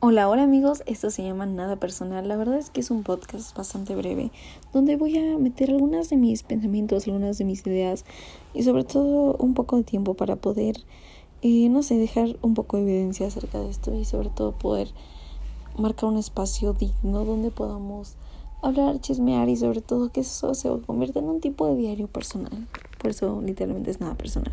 Hola, hola amigos, esto se llama Nada Personal. La verdad es que es un podcast bastante breve donde voy a meter algunas de mis pensamientos, algunas de mis ideas y sobre todo un poco de tiempo para poder, eh, no sé, dejar un poco de evidencia acerca de esto y sobre todo poder marcar un espacio digno donde podamos hablar, chismear y sobre todo que eso se convierta en un tipo de diario personal. Por eso literalmente es nada personal.